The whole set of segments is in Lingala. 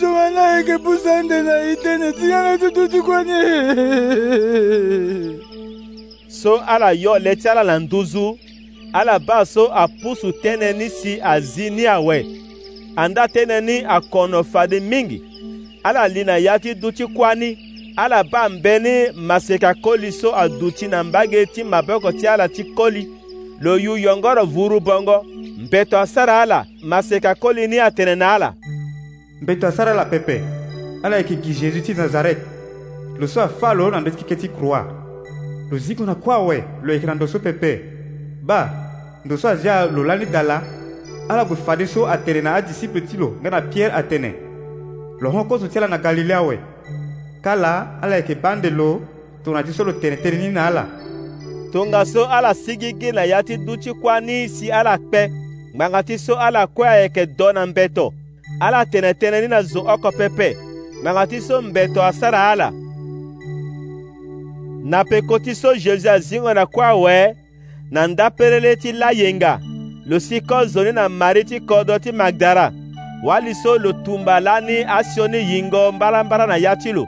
zomana yeke pusa nde na ye tënë ti yanga tutu ti kuani so ala yo le ti ala na nduzu ala ba so apusu tënë ni si azi ni awe andaa tënë ni akono fade mingi ala li na ya ti duti kuani ala ba mbe ni maseka koli so aduti na mbage ti maboko ti ala ti koli lo yu yongoro vuru bongo mbeto asara ala n'i atene na ala. mbeto asara ala pepe ala yeke gi jésus ti nazareth lo so afâ lo na ndö ti keke ti croix lo zi kue na kuâ awe lo yeke na ndo so pepe ba ndo so azia lo lani dala. ala gue fade so atene na adisiple ti lo nga na pierre atene lo hoko ti ala na galile awe ka la ala yeke bande lo tongana ti so lo tene tënë ni na ala tongaso ala sigi gi na ya ti duti kuâ ni si ala kpe ngbanga ti so ala kue ayeke do na mbeto ala tene tënë ni na zo oko pepe ngbanga ti so mbeto asara ala na peko ti so jésus azingo na kue awe na ndapelele ti layenga lo si kozo ni na mari ti kodo ti magdara wali so lo tumba lani asio ni yingo mbarambara na ya ti lo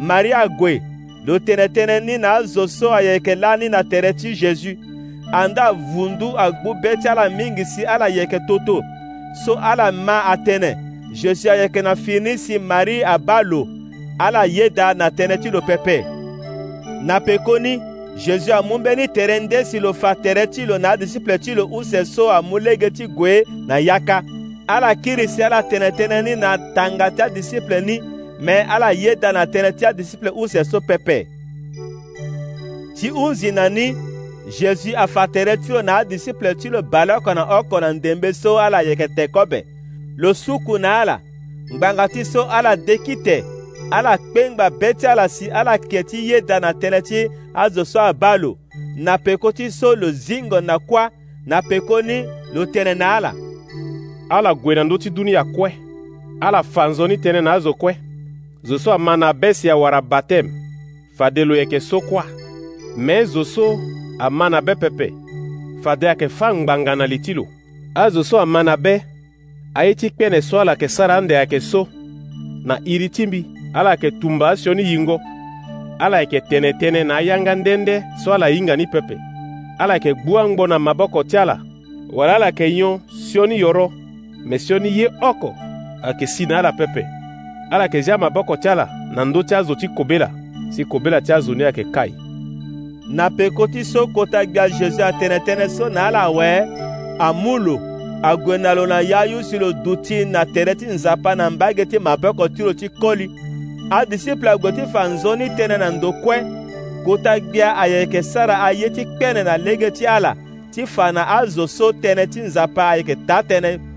mari ague lo tene tënë ni na azo so ayeke lani na tere ti jésus anda vundu agbu bɛɛ ti ala mingi si ala yɛkɛ toto so ala ma a tɛnɛ zesu ayɛkɛ na fini si mari a ba lo ala yeda na tɛnɛ ti lo pɛpɛ na pekoni zezu amu bɛ ni tɛrɛ nde si lo fa tɛrɛ ti lo na adisiple ti lo use so amu lege ti goe na yaka ala kiri si ala tɛnɛtɛnɛni na tanga ti adisiple ni mɛ ala yeda na tɛnɛ ti adisiple use so pɛpɛ ti unzi na ni Jésus afateretio na adisiple tilo bala kona o kona ndembe so ala yekete kobe lo suku na ala ngbanga ti so ala deki te ala kpengba be ti ala si ala ke ti yeda na tënë ti azo so abâ lo na peko ti so lo zingo na kuâ na peko ni lo tënë na ala ala gue na ndö ti dunia kue ala fa nzoni tënë na azo kue zo so ama na abesi awara batême fade lo yeke so kuâ me zo so ama na be pepe fade ayeke fâ ngbanga na li ti lo azo so ama na be aye ti kpene so ala yeke sara ande ayeke so na iri ti mbi ala yeke tumba asio ni yingo ala yeke tene tënë na ayanga ndende so ala hinga ni pepe ala yeke gbu angbo na maboko ti ala wala ala yeke nyon sio ni yoro me sio ni ye oko ayeke si na ala pepe ala yeke zia maboko ti ala na ndö ti azo ti kobela si kobela ti azo ni ayeke kai nape koti so kota gbia jésus atɛnɛtɛnɛ so na ala wɛ amulo agwena lo na yayu si lo du ti na tɛrɛ ti nzapa na nbage ti mabɛ kɔ ti lo ti kɔli adisiple agbo ti fa nzoni tɛnɛ na ndokɔɛ kota gbia ayɛkɛ sara aye ti kpɛnɛ na lege ti ala ti fa na azo so tɛnɛ ti nzapa ayɛkɛ ta tɛnɛ